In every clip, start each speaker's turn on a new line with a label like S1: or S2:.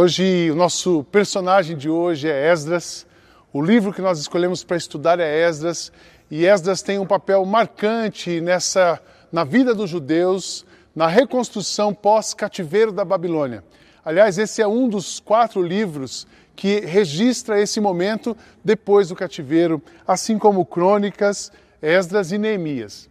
S1: Hoje, o nosso personagem de hoje é Esdras. O livro que nós escolhemos para estudar é Esdras, e Esdras tem um papel marcante nessa na vida dos judeus, na reconstrução pós-cativeiro da Babilônia. Aliás, esse é um dos quatro livros que registra esse momento depois do cativeiro, assim como Crônicas, Esdras e Neemias.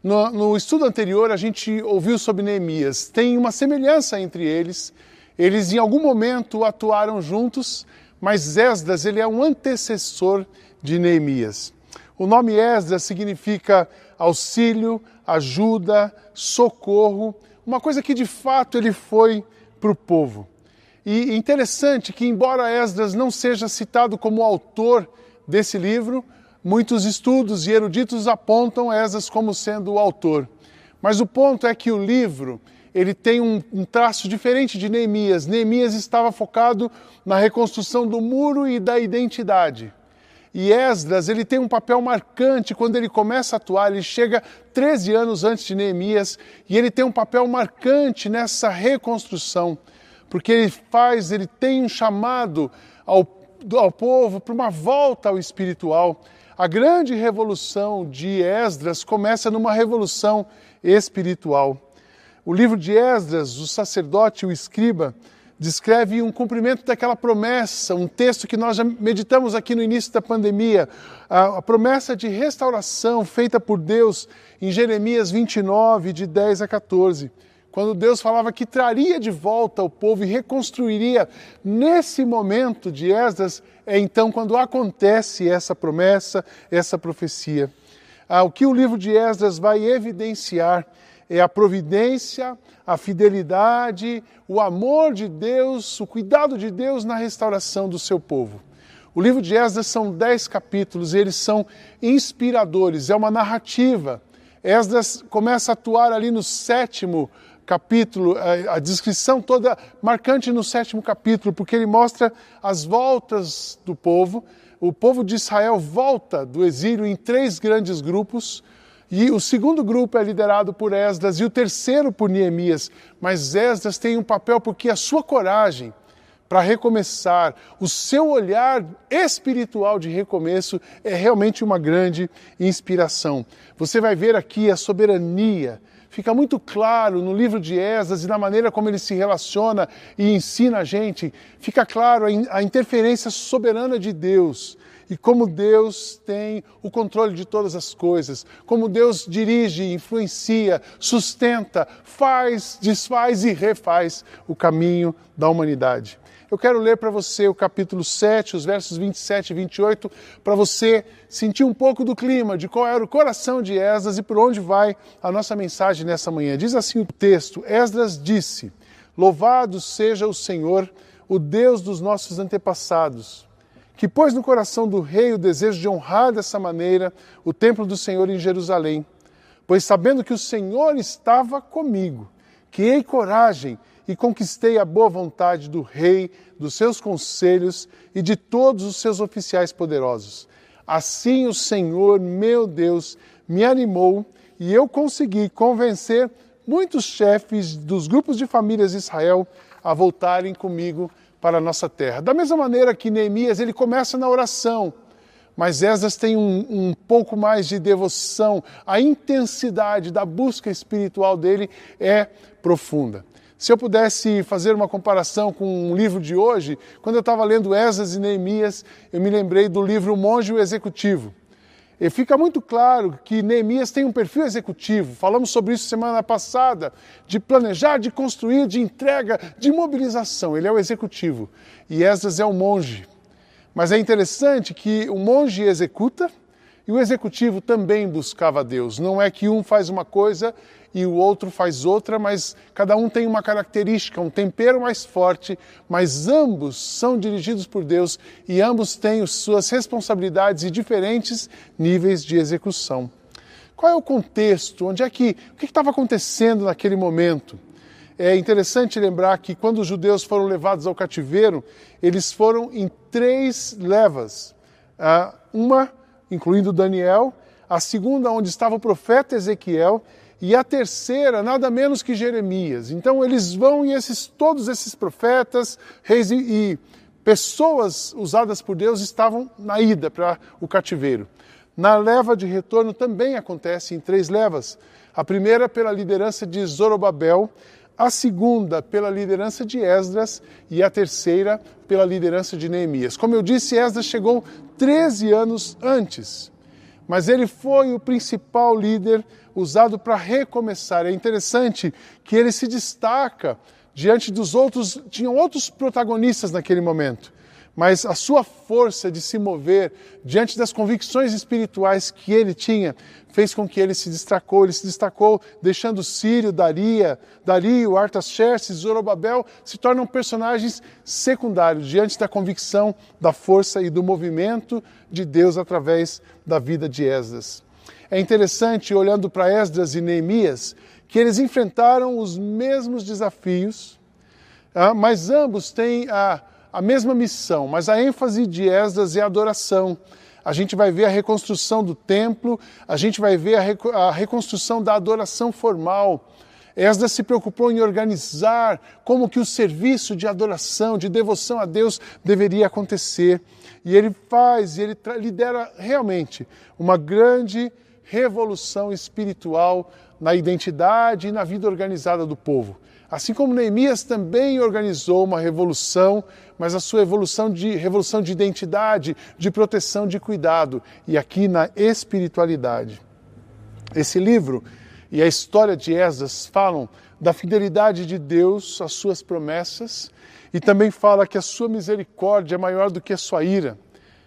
S1: No, no estudo anterior, a gente ouviu sobre Neemias. Tem uma semelhança entre eles eles em algum momento atuaram juntos, mas Esdras ele é um antecessor de Neemias. O nome Esdras significa auxílio, ajuda, socorro, uma coisa que de fato ele foi para o povo. E interessante que, embora Esdras não seja citado como autor desse livro, muitos estudos e eruditos apontam Esdras como sendo o autor. Mas o ponto é que o livro ele tem um, um, traço diferente de Neemias. Neemias estava focado na reconstrução do muro e da identidade. E Esdras, ele tem um papel marcante quando ele começa a atuar, ele chega 13 anos antes de Neemias, e ele tem um papel marcante nessa reconstrução, porque ele faz, ele tem um chamado ao, ao povo para uma volta ao espiritual. A grande revolução de Esdras começa numa revolução espiritual. O livro de Esdras, o sacerdote, o escriba, descreve um cumprimento daquela promessa, um texto que nós já meditamos aqui no início da pandemia, a, promessa de restauração feita por Deus em Jeremias 29, de 10 a 14. Quando Deus falava que traria de volta o povo e reconstruiria, nesse momento de Esdras, é então quando acontece essa promessa, essa profecia. Ah, o que o livro de Esdras vai evidenciar é a providência, a fidelidade, o amor de Deus, o cuidado de Deus na restauração do seu povo. O livro de Esdras são dez capítulos e eles são inspiradores, é uma narrativa. Esdras começa a atuar ali no sétimo capítulo, a descrição toda marcante no sétimo capítulo, porque ele mostra as voltas do povo. O povo de Israel volta do exílio em três grandes grupos. E o segundo grupo é liderado por Esdras e o terceiro por Neemias. Mas Esdras tem um papel porque a sua coragem para recomeçar, o seu olhar espiritual de recomeço é realmente uma grande inspiração. Você vai ver aqui a soberania. Fica muito claro no livro de Esdras e na maneira como ele se relaciona e ensina a gente, fica claro a interferência soberana de Deus e como Deus tem o controle de todas as coisas, como Deus dirige, influencia, sustenta, faz, desfaz e refaz o caminho da humanidade. Eu quero ler para você o capítulo 7, os versos 27 e 28, para você sentir um pouco do clima, de qual era o coração de Esdras e por onde vai a nossa mensagem nessa manhã. Diz assim o texto: Esdras disse: Louvado seja o Senhor, o Deus dos nossos antepassados que pôs no coração do rei o desejo de honrar dessa maneira o templo do Senhor em Jerusalém. Pois sabendo que o Senhor estava comigo, criei coragem e conquistei a boa vontade do rei, dos seus conselhos e de todos os seus oficiais poderosos. Assim o Senhor, meu Deus, me animou e eu consegui convencer muitos chefes dos grupos de famílias de Israel a voltarem comigo para a nossa terra. Da mesma maneira que Neemias, ele começa na oração, mas Esdras tem um, um, pouco mais de devoção, a intensidade da busca espiritual dele é profunda. Se eu pudesse fazer uma comparação com um livro de hoje, quando eu estava lendo Esdras e Neemias, eu me lembrei do livro Monge o Executivo. E fica muito claro que Neemias tem um perfil executivo. Falamos sobre isso semana passada, de planejar, de construir, de entrega, de mobilização. Ele é o executivo. E Esdras é o monge. Mas é interessante que o monge executa e o executivo também buscava Deus. Não é que um faz uma coisa e o outro faz outra, mas cada um tem uma característica, um tempero mais forte, mas ambos são dirigidos por Deus e ambos têm suas responsabilidades e diferentes níveis de execução. Qual é o contexto? Onde é que o que estava acontecendo naquele momento? É interessante lembrar que quando os judeus foram levados ao cativeiro, eles foram em três levas. Uma, incluindo Daniel, a segunda, onde estava o profeta Ezequiel, e a terceira, nada menos que Jeremias. Então eles vão e esses, todos esses profetas, reis e, e pessoas usadas por Deus estavam na ida para o cativeiro. Na leva de retorno também acontece em três levas. A primeira pela liderança de Zorobabel, a segunda pela liderança de Esdras e a terceira pela liderança de Neemias. Como eu disse, Esdras chegou 13 anos antes, mas ele foi o principal líder usado para recomeçar. É interessante que ele se destaca diante dos outros, tinham outros protagonistas naquele momento mas a sua força de se mover diante das convicções espirituais que ele tinha fez com que ele se destacou. Ele se destacou deixando Sírio, Daria, Dario, Artaxerxes, Zorobabel se tornam personagens secundários diante da convicção da força e do movimento de Deus através da vida de Esdras. É interessante, olhando para Esdras e Neemias, que eles enfrentaram os mesmos desafios, ah, mas ambos têm a a mesma missão, mas a ênfase de Esdras é a adoração. A gente vai ver a reconstrução do templo, a gente vai ver a, a reconstrução da adoração formal. Esdras se preocupou em organizar como que o serviço de adoração, de devoção a Deus deveria acontecer. E ele faz, e ele lidera realmente uma grande revolução espiritual na identidade e na vida organizada do povo. Assim como Neemias também organizou uma revolução, mas a sua evolução de revolução de identidade, de proteção, de cuidado, e aqui na espiritualidade. Esse livro e a história de Esdras falam da fidelidade de Deus às suas promessas e também fala que a sua misericórdia é maior do que a sua ira.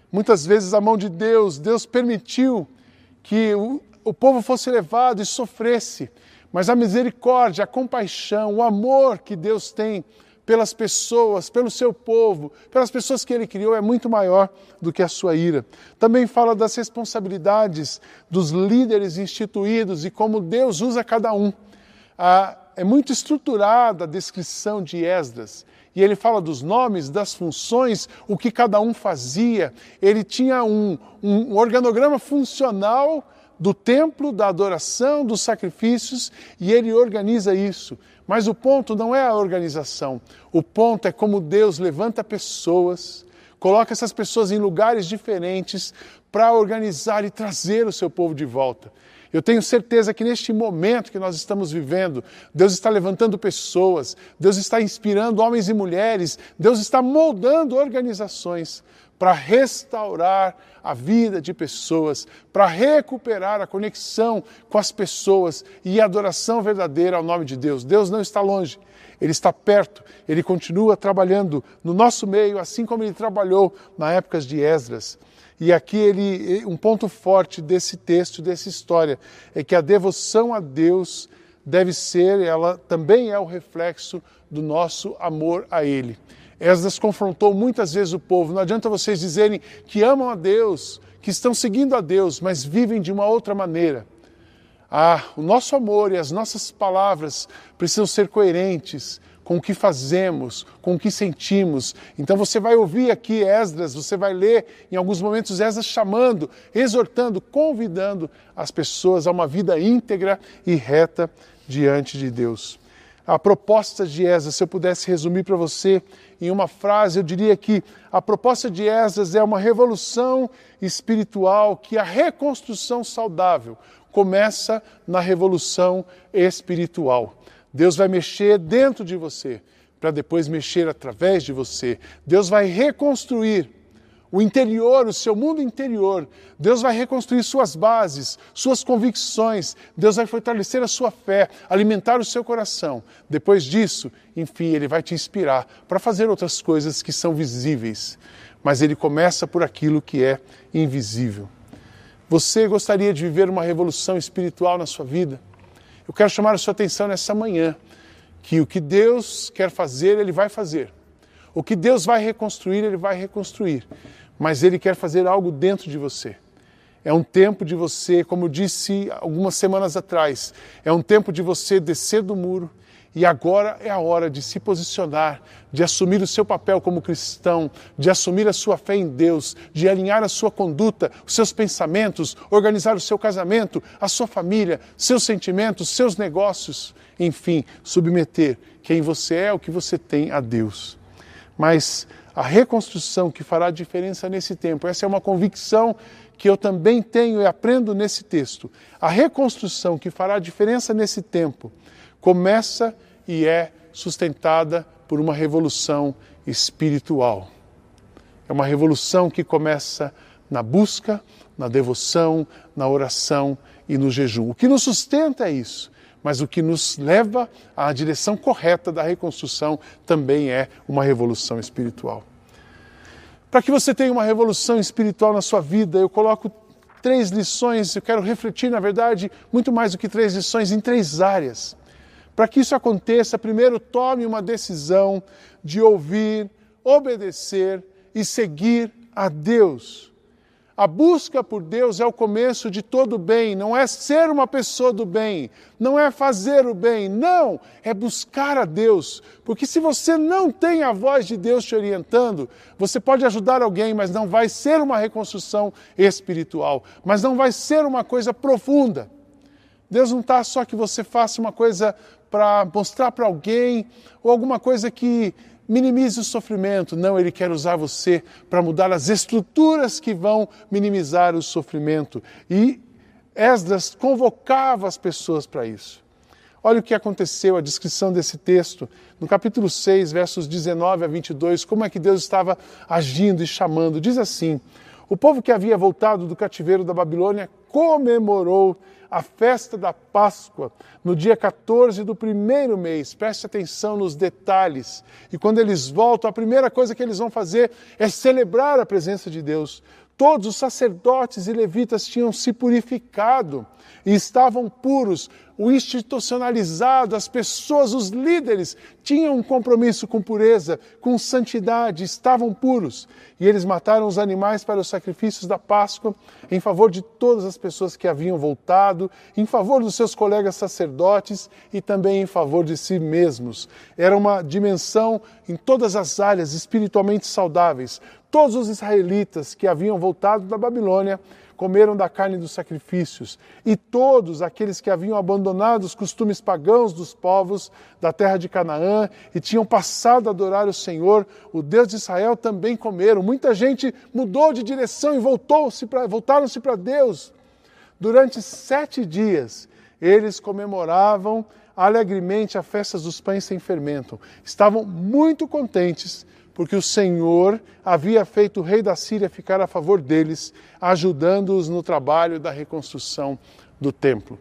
S1: Muitas vezes a mão de Deus, Deus permitiu que o, o povo fosse levado e sofresse, mas a misericórdia, a compaixão, o amor que Deus tem pelas pessoas, pelo seu povo, pelas pessoas que ele criou é muito maior do que a sua ira. Também fala das responsabilidades dos líderes instituídos e como Deus usa cada um. Ah, é muito estruturada a descrição de Esdras. E ele fala dos nomes, das funções, o que cada um fazia. Ele tinha um, um organograma funcional do templo, da adoração, dos sacrifícios, e ele organiza isso. Mas o ponto não é a organização, o ponto é como Deus levanta pessoas, coloca essas pessoas em lugares diferentes para organizar e trazer o seu povo de volta. Eu tenho certeza que neste momento que nós estamos vivendo, Deus está levantando pessoas, Deus está inspirando homens e mulheres, Deus está moldando organizações para restaurar a vida de pessoas, para recuperar a conexão com as pessoas e a adoração verdadeira ao nome de Deus. Deus não está longe, Ele está perto, Ele continua trabalhando no nosso meio, assim como Ele trabalhou na época de Esdras. E aqui ele, um ponto forte desse texto, dessa história, é que a devoção a Deus deve ser, ela também é o reflexo do nosso amor a Ele. Esdras confrontou muitas vezes o povo. Não adianta vocês dizerem que amam a Deus, que estão seguindo a Deus, mas vivem de uma outra maneira. Ah, o nosso amor e as nossas palavras precisam ser coerentes com o que fazemos, com o que sentimos. Então você vai ouvir aqui Esdras, você vai ler em alguns momentos Esdras chamando, exortando, convidando as pessoas a uma vida íntegra e reta diante de Deus. A proposta de Esdras, se eu pudesse resumir para você em uma frase, eu diria que a proposta de Esdras é uma revolução espiritual, que a reconstrução saudável começa na revolução espiritual. Deus vai mexer dentro de você, para depois mexer através de você. Deus vai reconstruir o interior, o seu mundo interior. Deus vai reconstruir suas bases, suas convicções. Deus vai fortalecer a sua fé, alimentar o seu coração. Depois disso, enfim, Ele vai te inspirar para fazer outras coisas que são visíveis. Mas Ele começa por aquilo que é invisível. Você gostaria de viver uma revolução espiritual na sua vida? Eu quero chamar a sua atenção nessa manhã que o que Deus quer fazer, Ele vai fazer. O que Deus vai reconstruir, Ele vai reconstruir mas Ele quer fazer algo dentro de você. É um tempo de você, como eu disse algumas semanas atrás, é um tempo de você descer do muro E agora é a hora de se posicionar, de assumir o seu papel como cristão, de assumir a sua fé em Deus, de alinhar a sua conduta, os seus pensamentos, organizar o seu casamento, a sua família, seus sentimentos, seus negócios, enfim, submeter quem você é, o que você tem a Deus. Mas a reconstrução que fará diferença nesse tempo, essa é uma convicção que eu também tenho e aprendo nesse texto. A reconstrução que fará diferença nesse tempo começa e é sustentada por uma revolução espiritual. É uma revolução que começa na busca, na devoção, na oração e no jejum. O que nos sustenta é isso, mas o que nos leva à direção correta da reconstrução também é uma revolução espiritual. Para que você tenha uma revolução espiritual na sua vida, eu coloco três lições, eu quero refletir, na verdade, muito mais do que três lições, em três áreas. Para que isso aconteça, primeiro tome uma decisão de ouvir, obedecer e seguir a Deus. A busca por Deus é o começo de todo bem, não é ser uma pessoa do bem, não é fazer o bem, não, é buscar a Deus. Porque se você não tem a voz de Deus te orientando, você pode ajudar alguém, mas não vai ser uma reconstrução espiritual, mas não vai ser uma coisa profunda. Deus não está só que você faça uma coisa para mostrar para alguém ou alguma coisa que minimize o sofrimento. Não, Ele quer usar você para mudar as estruturas que vão minimizar o sofrimento. E Esdras convocava as pessoas para isso. Olha o que aconteceu, a descrição desse texto, no capítulo 6, versos 19 a 22, como é que Deus estava agindo e chamando. Diz assim: O povo que havia voltado do cativeiro da Babilônia comemorou a festa da Páscoa no dia 14 do primeiro mês. Preste atenção nos detalhes. E quando eles voltam, a primeira coisa que eles vão fazer é celebrar a presença de Deus. Todos os sacerdotes e levitas tinham se purificado e estavam puros. O institucionalizado, as pessoas, os líderes tinham um compromisso com pureza, com santidade, estavam puros. E eles mataram os animais para os sacrifícios da Páscoa em favor de todas as pessoas que haviam voltado, em favor dos seus colegas sacerdotes e também em favor de si mesmos. Era uma dimensão em todas as áreas espiritualmente saudáveis. Todos os israelitas que haviam voltado da Babilônia comeram da carne dos sacrifícios, e todos aqueles que haviam abandonado os costumes pagãos dos povos da terra de Canaã e tinham passado a adorar o Senhor, o Deus de Israel, também comeram. Muita gente mudou de direção e voltou-se voltaram-se para Deus. Durante sete dias, eles comemoravam alegremente a festa dos pães sem fermento. Estavam muito contentes porque o Senhor havia feito o rei da Síria ficar a favor deles, ajudando-os no trabalho da reconstrução do templo.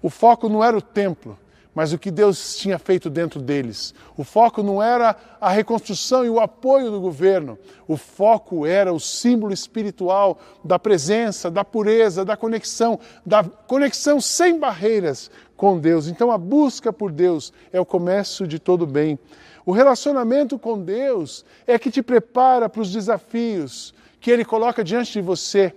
S1: O foco não era o templo, mas o que Deus tinha feito dentro deles. O foco não era a reconstrução e o apoio do governo. O foco era o símbolo espiritual da presença, da pureza, da conexão, da conexão sem barreiras com Deus. Então a busca por Deus é o começo de todo bem. O relacionamento com Deus é que te prepara para os desafios que Ele coloca diante de você.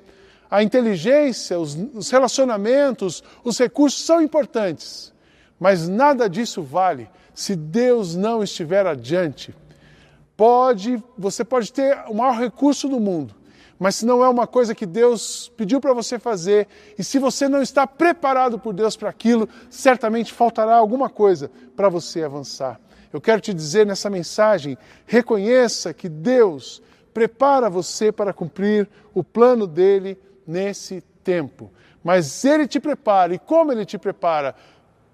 S1: A inteligência, os, os relacionamentos, os recursos são importantes, mas nada disso vale se Deus não estiver adiante. Pode, você pode ter o maior recurso do mundo, mas se não é uma coisa que Deus pediu para você fazer, e se você não está preparado por Deus para aquilo, certamente faltará alguma coisa para você avançar. Eu quero te dizer nessa mensagem: reconheça que Deus prepara você para cumprir o plano dele nesse tempo. Mas ele te prepara, e como ele te prepara?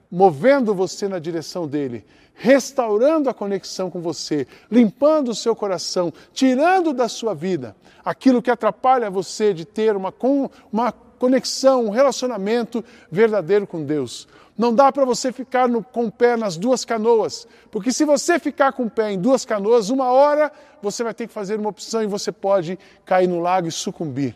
S1: Movendo você na direção dele, restaurando a conexão com você, limpando o seu coração, tirando da sua vida aquilo que atrapalha você de ter uma, uma conexão, um relacionamento verdadeiro com Deus. Não dá para você ficar no, com o pé nas duas canoas, porque se você ficar com o pé em duas canoas, uma hora você vai ter que fazer uma opção e você pode cair no lago e sucumbir.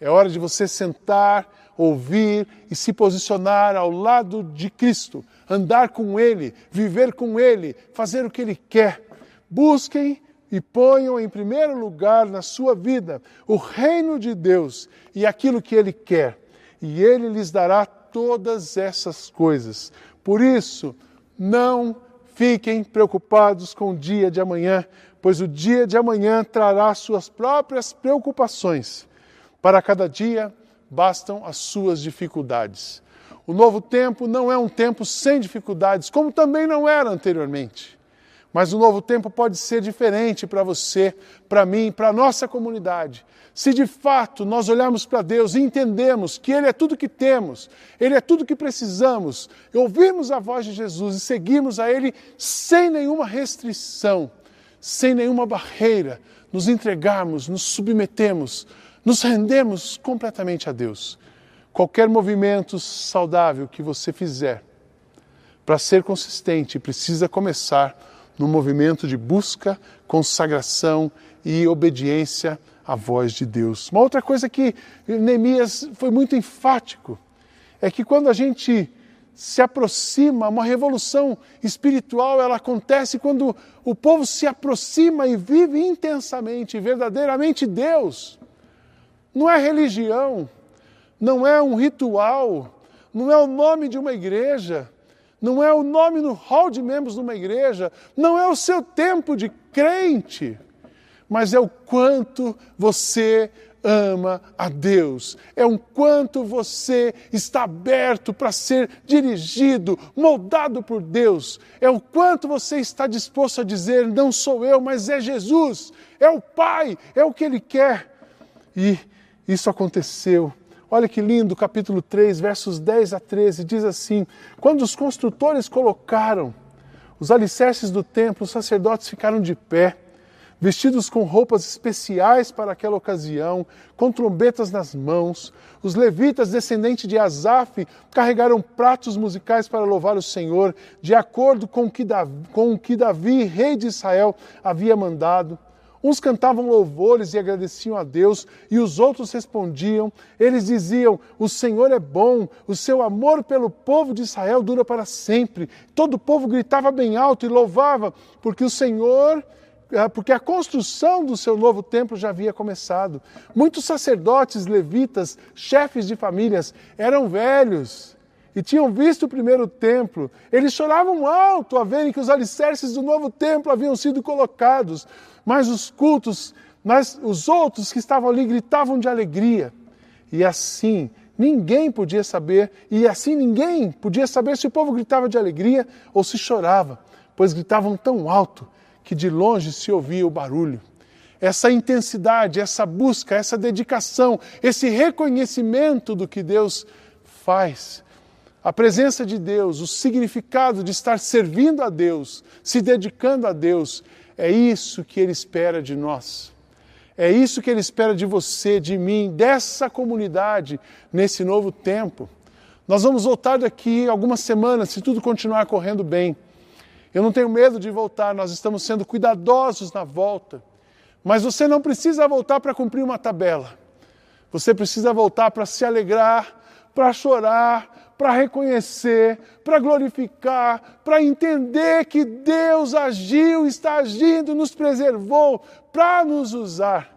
S1: É hora de você sentar, ouvir e se posicionar ao lado de Cristo, andar com Ele, viver com Ele, fazer o que Ele quer. Busquem e ponham em primeiro lugar na sua vida o reino de Deus e aquilo que Ele quer, e Ele lhes dará todas essas coisas. Por isso, não fiquem preocupados com o dia de amanhã, pois o dia de amanhã trará suas próprias preocupações. Para cada dia bastam as suas dificuldades. O novo tempo não é um tempo sem dificuldades, como também não era anteriormente. Mas o novo tempo pode ser diferente para você, para mim, para a nossa comunidade. Se de fato nós olharmos para Deus e entendemos que Ele é tudo que temos, Ele é tudo que precisamos, e ouvirmos a voz de Jesus e seguirmos a Ele sem nenhuma restrição, sem nenhuma barreira, nos entregarmos, nos submetemos, nos rendemos completamente a Deus. Qualquer movimento saudável que você fizer, para ser consistente, precisa começar no movimento de busca, consagração e obediência à voz de Deus. Uma outra coisa que Neemias foi muito enfático é que quando a gente se aproxima, uma revolução espiritual, ela acontece quando o povo se aproxima e vive intensamente, verdadeiramente Deus. Não é religião, não é um ritual, não é o nome de uma igreja, não é o nome no hall de membros de uma igreja, não é o seu tempo de crente, mas é o quanto você ama a Deus, é o quanto você está aberto para ser dirigido, moldado por Deus, é o quanto você está disposto a dizer: não sou eu, mas é Jesus, é o Pai, é o que Ele quer. E isso aconteceu Olha que lindo, capítulo 3, versos 10 a 13, diz assim: Quando os construtores colocaram os alicerces do templo, os sacerdotes ficaram de pé, vestidos com roupas especiais para aquela ocasião, com trombetas nas mãos. Os levitas, descendentes de Asaf, carregaram pratos musicais para louvar o Senhor, de acordo com o que Davi, com o que Davi rei de Israel, havia mandado. Uns cantavam louvores e agradeciam a Deus, e os outros respondiam. Eles diziam: O Senhor é bom, o seu amor pelo povo de Israel dura para sempre. Todo o povo gritava bem alto e louvava, porque o Senhor, ah, porque a construção do seu novo templo já havia começado. Muitos sacerdotes, levitas, chefes de famílias eram velhos e tinham visto o primeiro templo. Eles choravam alto a verem que os alicerces do novo templo haviam sido colocados mas os cultos, mas os outros que estavam ali gritavam de alegria. E assim ninguém podia saber, e assim ninguém podia saber se o povo gritava de alegria ou se chorava, pois gritavam tão alto que de longe se ouvia o barulho. Essa intensidade, essa busca, essa dedicação, esse reconhecimento do que Deus faz, a presença de Deus, o significado de estar servindo a Deus, se dedicando a Deus, é isso que Ele espera de nós. É isso que Ele espera de você, de mim, dessa comunidade nesse novo tempo. Nós vamos voltar daqui algumas semanas, se tudo continuar correndo bem. Eu não tenho medo de voltar, nós estamos sendo cuidadosos na volta. Mas você não precisa voltar para cumprir uma tabela. Você precisa voltar para se alegrar, para chorar, para reconhecer, para glorificar, para entender que Deus agiu, está agindo, nos preservou para nos usar.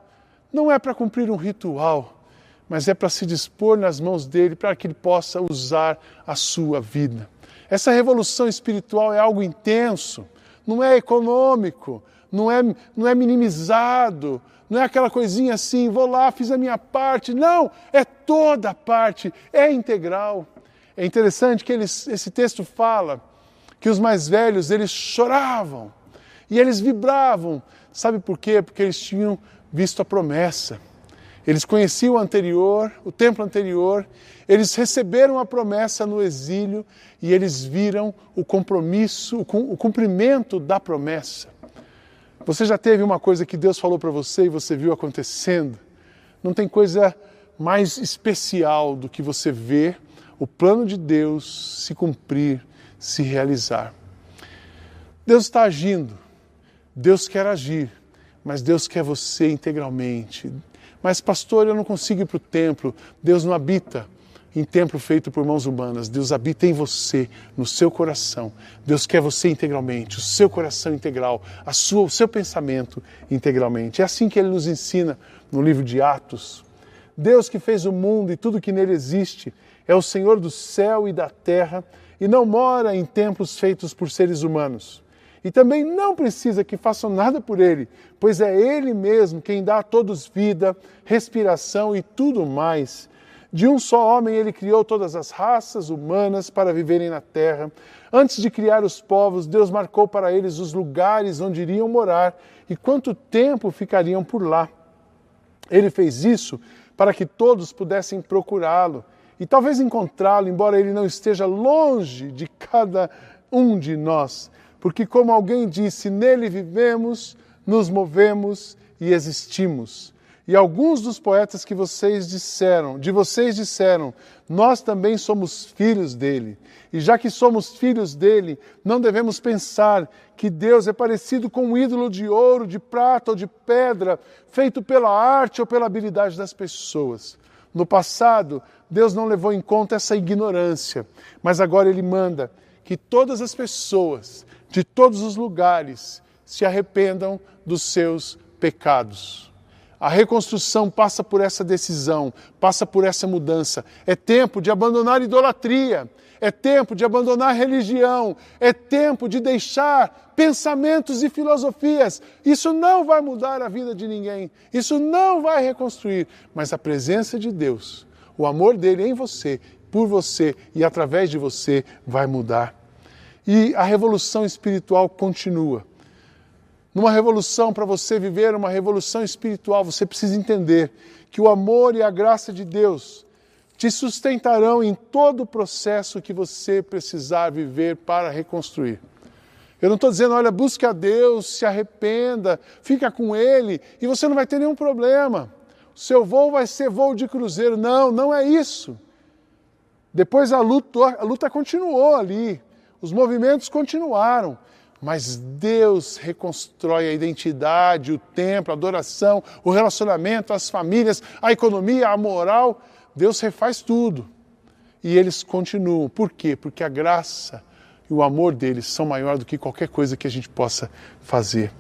S1: Não é para cumprir um ritual, mas é para se dispor nas mãos dele para que ele possa usar a sua vida. Essa revolução espiritual é algo intenso, não é econômico, não é, não é minimizado, não é aquela coisinha assim, vou lá, fiz a minha parte. Não, é toda a parte, é integral. É interessante que eles, esse texto fala que os mais velhos eles choravam e eles vibravam. Sabe por quê? Porque eles tinham visto a promessa. Eles conheciam o anterior, o templo anterior, eles receberam a promessa no exílio e eles viram o compromisso, o cumprimento da promessa. Você já teve uma coisa que Deus falou para você e você viu acontecendo? Não tem coisa mais especial do que você ver o plano de Deus se cumprir, se realizar. Deus está agindo, Deus quer agir, mas Deus quer você integralmente. Mas, pastor, eu não consigo ir para o templo, Deus não habita em templo feito por mãos humanas. Deus habita em você, no seu coração. Deus quer você integralmente, o seu coração integral, a sua, o seu pensamento integralmente. É assim que ele nos ensina no livro de Atos. Deus que fez o mundo e tudo que nele existe, é o Senhor do céu e da terra e não mora em templos feitos por seres humanos. E também não precisa que façam nada por ele, pois é ele mesmo quem dá a todos vida, respiração e tudo mais. De um só homem ele criou todas as raças humanas para viverem na terra. Antes de criar os povos, Deus marcou para eles os lugares onde iriam morar e quanto tempo ficariam por lá. Ele fez isso para que todos pudessem procurá-lo e talvez encontrá-lo, embora ele não esteja longe de cada um de nós. Porque, como alguém disse, nele vivemos, nos movemos e existimos. E alguns dos poetas que vocês disseram, de vocês disseram, nós também somos filhos dele. E já que somos filhos dele, não devemos pensar que Deus é parecido com um ídolo de ouro, de prata ou de pedra, feito pela arte ou pela habilidade das pessoas. No passado, Deus não levou em conta essa ignorância, mas agora ele manda que todas as pessoas, de todos os lugares, se arrependam dos seus pecados. A reconstrução passa por essa decisão, passa por essa mudança. É tempo de abandonar idolatria, é tempo de abandonar religião, é tempo de deixar pensamentos e filosofias. Isso não vai mudar a vida de ninguém, isso não vai reconstruir, mas a presença de Deus, o amor dele em você, por você e através de você vai mudar. E a revolução espiritual continua. Numa revolução, para você viver uma revolução espiritual, você precisa entender que o amor e a graça de Deus te sustentarão em todo o processo que você precisar viver para reconstruir. Eu não estou dizendo, olha, busque a Deus, se arrependa, fica com Ele e você não vai ter nenhum problema. Seu voo vai ser voo de cruzeiro. Não, não é isso. Depois a luta, a luta continuou ali, os movimentos continuaram, mas Deus reconstrói a identidade, o templo, a adoração, o relacionamento, as famílias, a economia, a moral. Deus refaz tudo. E eles continuam. Por quê? Porque a graça e o amor deles são maior do que qualquer coisa que a gente possa fazer.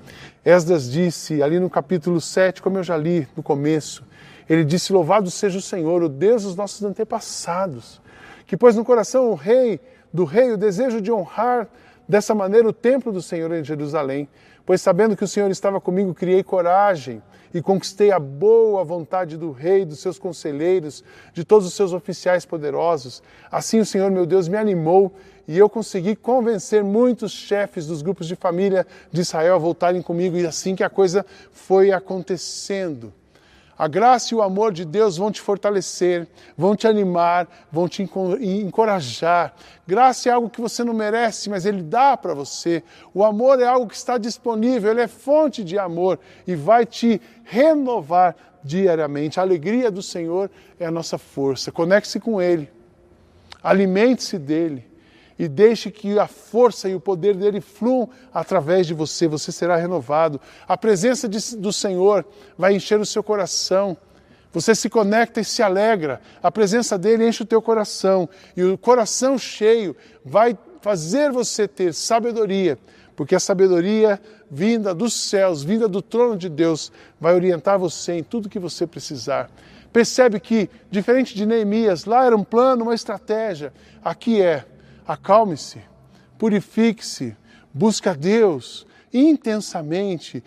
S1: Esdras disse ali no capítulo 7, como eu já li no começo, ele disse: Louvado seja o Senhor, o Deus dos nossos antepassados, que pôs no coração o rei, do rei o desejo de honrar dessa maneira o templo do Senhor em Jerusalém, pois sabendo que o Senhor estava comigo, criei coragem e conquistei a boa vontade do rei, dos seus conselheiros, de todos os seus oficiais poderosos. Assim o Senhor meu Deus me animou e eu consegui convencer muitos chefes dos grupos de família de Israel a voltarem comigo, e assim que a coisa foi acontecendo. A graça e o amor de Deus vão te fortalecer, vão te animar, vão te encorajar. Graça é algo que você não merece, mas Ele dá para você. O amor é algo que está disponível, Ele é fonte de amor e vai te renovar diariamente. A alegria do Senhor é a nossa força. Conecte-se com Ele, alimente-se dEle e deixe que a força e o poder dele fluam através de você, você será renovado. A presença de, do Senhor vai encher o seu coração. Você se conecta e se alegra. A presença dele enche o teu coração. E o coração cheio vai fazer você ter sabedoria, porque a sabedoria vinda dos céus, vinda do trono de Deus, vai orientar você em tudo que você precisar. Percebe que, diferente de Neemias, lá era um plano, uma estratégia. Aqui é acalme-se, purifique-se, busque a Deus intensamente,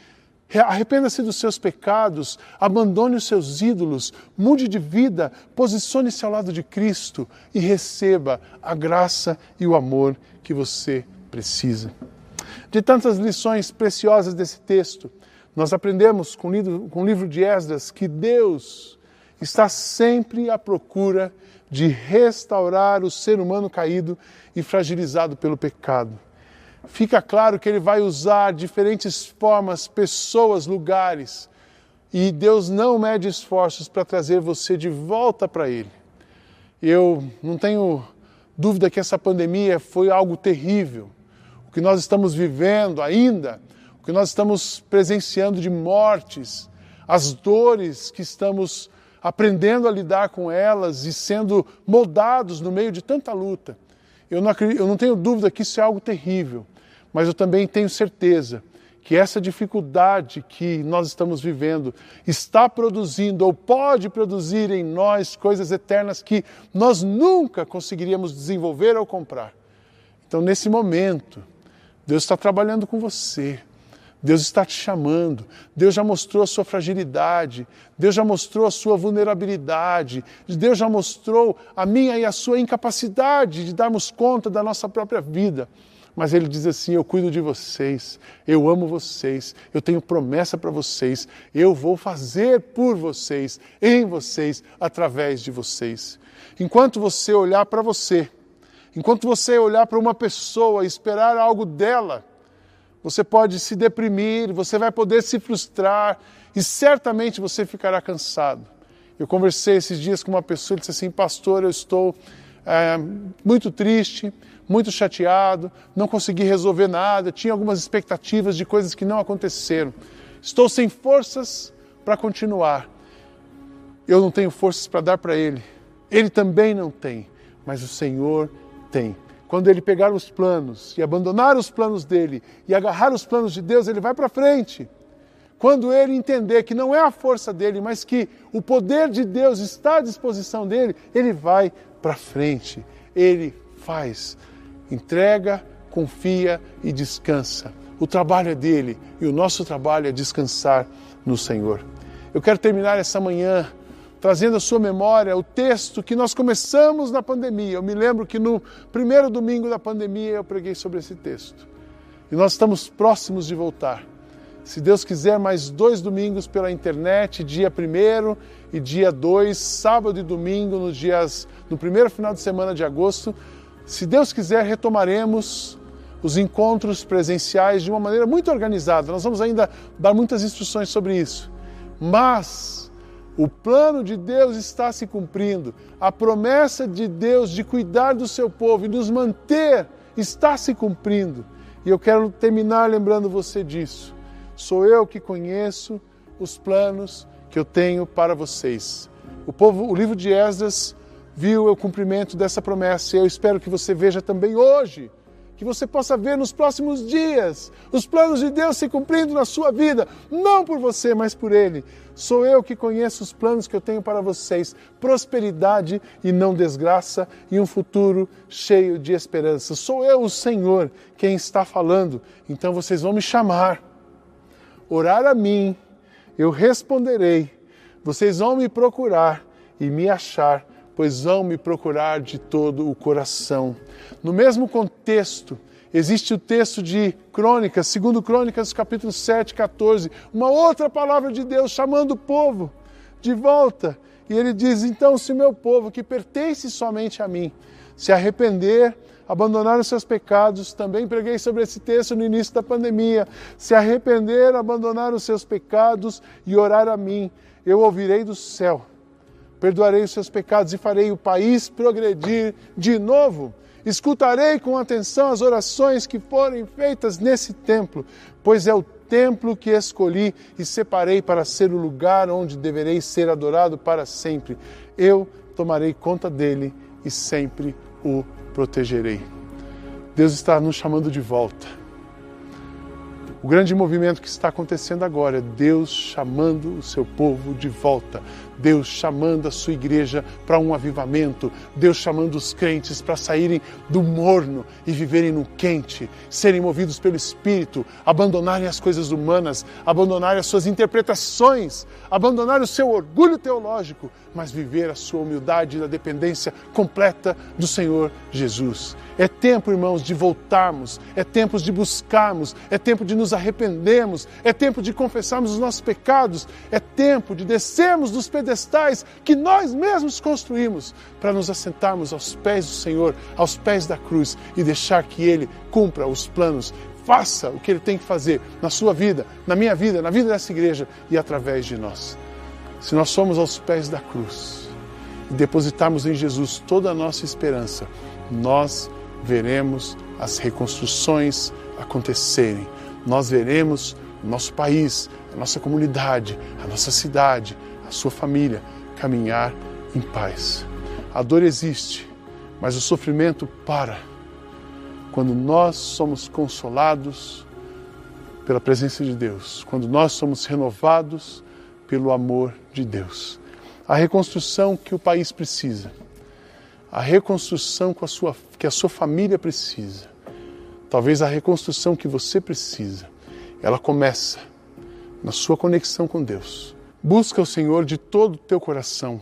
S1: arrependa-se dos seus pecados, abandone os seus ídolos, mude de vida, posicione-se ao lado de Cristo e receba a graça e o amor que você precisa. De tantas lições preciosas desse texto, nós aprendemos com o livro, de Esdras que Deus está sempre à procura de restaurar o ser humano caído e fragilizado pelo pecado. Fica claro que ele vai usar diferentes formas, pessoas, lugares, e Deus não mede esforços para trazer você de volta para Ele. Eu não tenho dúvida que essa pandemia foi algo terrível. O que nós estamos vivendo ainda, o que nós estamos presenciando de mortes, as dores que estamos aprendendo a lidar com elas e sendo moldados no meio de tanta luta. Eu não, acredito, eu não tenho dúvida que isso é algo terrível, mas eu também tenho certeza que essa dificuldade que nós estamos vivendo está produzindo ou pode produzir em nós coisas eternas que nós nunca conseguiríamos desenvolver ou comprar. Então, nesse momento, Deus está trabalhando com você. Deus está te chamando, Deus já mostrou a sua fragilidade, Deus já mostrou a sua vulnerabilidade, Deus já mostrou a minha e a sua incapacidade de darmos conta da nossa própria vida. Mas Ele diz assim: Eu cuido de vocês, eu amo vocês, eu tenho promessa para vocês, eu vou fazer por vocês, em vocês, através de vocês. Enquanto você olhar para você, enquanto você olhar para uma pessoa e esperar algo dela, você pode se deprimir, você vai poder se frustrar e certamente você ficará cansado. Eu conversei esses dias com uma pessoa e disse assim: Pastor, eu estou é, muito triste, muito chateado, não consegui resolver nada, tinha algumas expectativas de coisas que não aconteceram. Estou sem forças para continuar. Eu não tenho forças para dar para ele. Ele também não tem, mas o Senhor tem. Quando ele pegar os planos e abandonar os planos dele e agarrar os planos de Deus, ele vai para frente. Quando ele entender que não é a força dele, mas que o poder de Deus está à disposição dele, ele vai para frente. Ele faz, entrega, confia e descansa. O trabalho é dele e o nosso trabalho é descansar no Senhor. Eu quero terminar essa manhã trazendo à sua memória o texto que nós começamos na pandemia. Eu me lembro que no primeiro domingo da pandemia eu preguei sobre esse texto. E nós estamos próximos de voltar. Se Deus quiser, mais dois domingos pela internet, dia 1 e dia 2, sábado e domingo, nos dias, no primeiro final de semana de agosto. Se Deus quiser, retomaremos os encontros presenciais de uma maneira muito organizada. Nós vamos ainda dar muitas instruções sobre isso. Mas o plano de Deus está se cumprindo. A promessa de Deus de cuidar do seu povo e nos manter está se cumprindo. E eu quero terminar lembrando você disso. Sou eu que conheço os planos que eu tenho para vocês. O povo, o livro de Esdras viu o cumprimento dessa promessa e eu espero que você veja também hoje que você possa ver nos próximos dias os planos de Deus se cumprindo na sua vida, não por você, mas por Ele. Sou eu que conheço os planos que eu tenho para vocês: prosperidade e não desgraça, e um futuro cheio de esperança. Sou eu, o Senhor, quem está falando. Então vocês vão me chamar, orar a mim, eu responderei. Vocês vão me procurar e me achar pois vão me procurar de todo o coração. No mesmo contexto, existe o texto de Crônicas, segundo Crônicas, capítulo 7, 14, uma outra palavra de Deus chamando o povo de volta. E ele diz: Então, se meu povo, que pertence somente a mim, se arrepender, abandonar os seus pecados, também preguei sobre esse texto no início da pandemia. Se arrepender, abandonar os seus pecados e orar a mim, eu ouvirei do céu perdoarei os seus pecados e farei o país progredir de novo. Escutarei com atenção as orações que forem feitas nesse templo, pois é o templo que escolhi e separei para ser o lugar onde deverei ser adorado para sempre. Eu tomarei conta dele e sempre o protegerei. Deus está nos chamando de volta. O grande movimento que está acontecendo agora é Deus chamando o seu povo de volta. Deus chamando a sua igreja para um avivamento, Deus chamando os crentes para saírem do morno e viverem no quente, serem movidos pelo Espírito, abandonarem as coisas humanas, abandonarem as suas interpretações, abandonar o seu orgulho teológico, mas viver a sua humildade e a dependência completa do Senhor Jesus. É tempo, irmãos, de voltarmos, é tempo de buscarmos, é tempo de nos arrependermos, é tempo de confessarmos os nossos pecados, é tempo de descermos dos pedestais que nós mesmos construímos para nos assentarmos aos pés do Senhor, aos pés da cruz e deixar que Ele cumpra os planos faça o que ele tem que fazer na sua vida, na minha vida, na vida dessa igreja e através de nós. Se nós somos aos pés da cruz e depositarmos em Jesus toda a nossa esperança, nós veremos as reconstruções acontecerem. Nós veremos nosso país, a nossa comunidade, a nossa cidade, a sua família caminhar em paz. A dor existe, mas o sofrimento para quando nós somos consolados pela presença de Deus, quando nós somos renovados pelo amor de Deus. A reconstrução que o país precisa a reconstrução a sua, que a sua família precisa, Talvez a reconstrução que você precisa, ela começa na sua conexão com Deus. Busca o Senhor de todo o teu coração.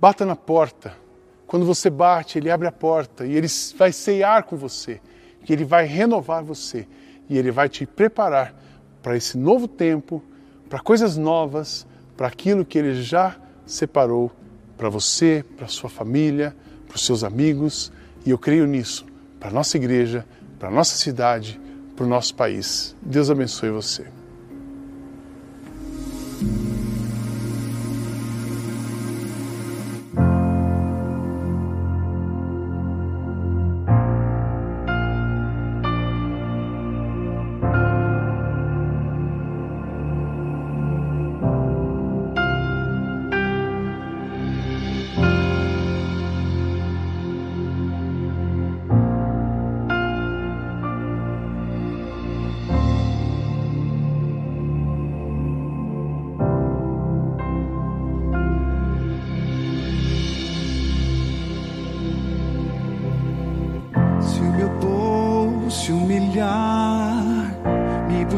S1: Bata na porta. Quando você bate, Ele abre a porta e Ele vai ceiar com você, que Ele vai renovar você e Ele vai te preparar para esse novo tempo, para coisas novas, para aquilo que Ele já separou para você, para sua família, para os seus amigos. E eu creio nisso, para a nossa igreja, para a nossa cidade, para o nosso país. Deus abençoe você.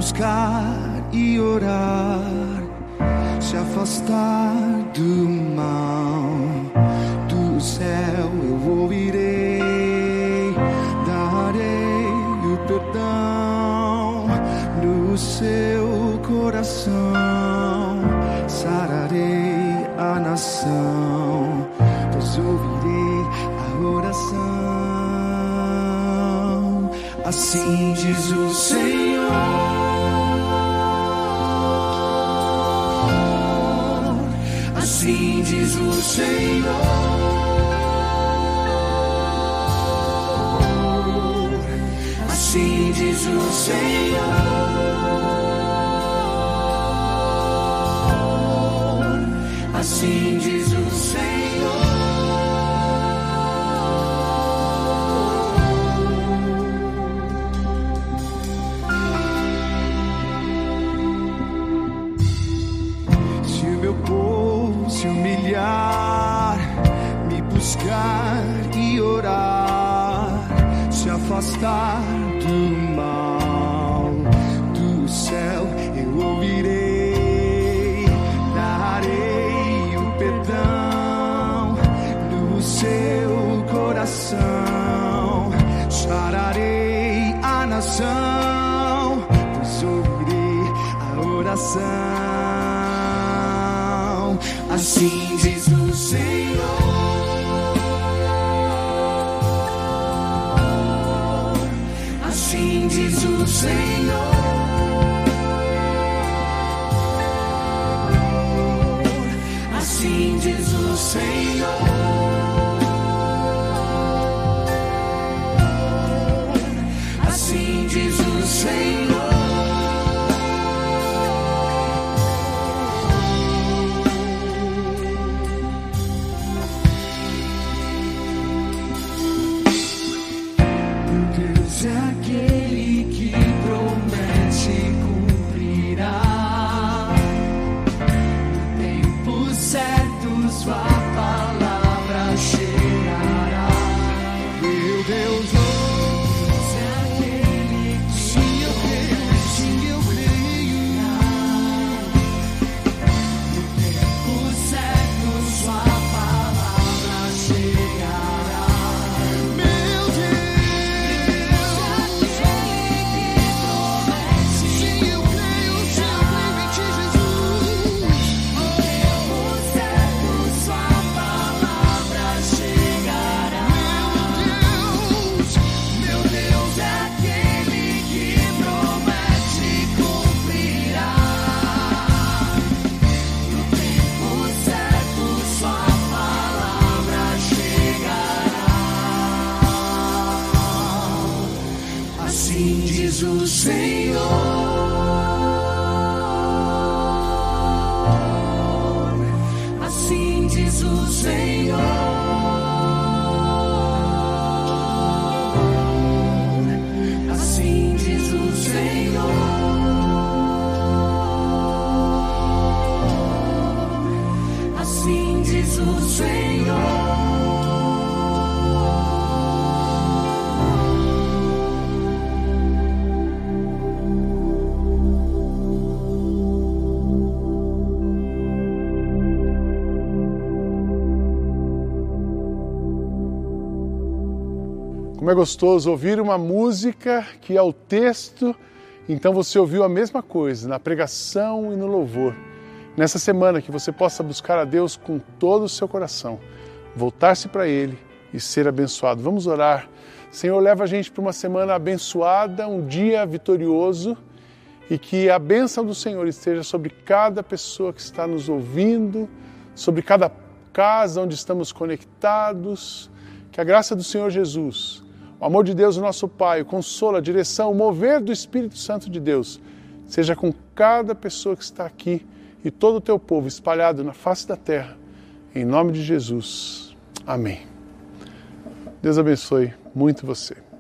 S2: Buscar e orar, se afastar do mal, Assim diz o Senhor. Assim diz o Senhor. Assim diz o Senhor. Assim diz me buscar e orar, se afastar Assim diz o Senhor. Assim diz o Senhor. Assim diz o Senhor. Assim diz o Senhor.
S1: É gostoso ouvir uma música que é o texto, então você ouviu a mesma coisa na pregação e no louvor. Nessa semana que você possa buscar a Deus com todo o seu coração, voltar-se para Ele e ser abençoado. Vamos orar. Senhor, leva a gente para uma semana abençoada, um dia vitorioso e que a bênção do Senhor esteja sobre cada pessoa que está nos ouvindo, sobre cada casa onde estamos conectados. Que a graça do Senhor Jesus, o amor de Deus, o nosso Pai, o consolo, a direção, o mover do Espírito Santo de Deus, seja com cada pessoa que está aqui e todo o teu povo espalhado na face da terra. Em nome de Jesus. Amém. Deus abençoe muito você.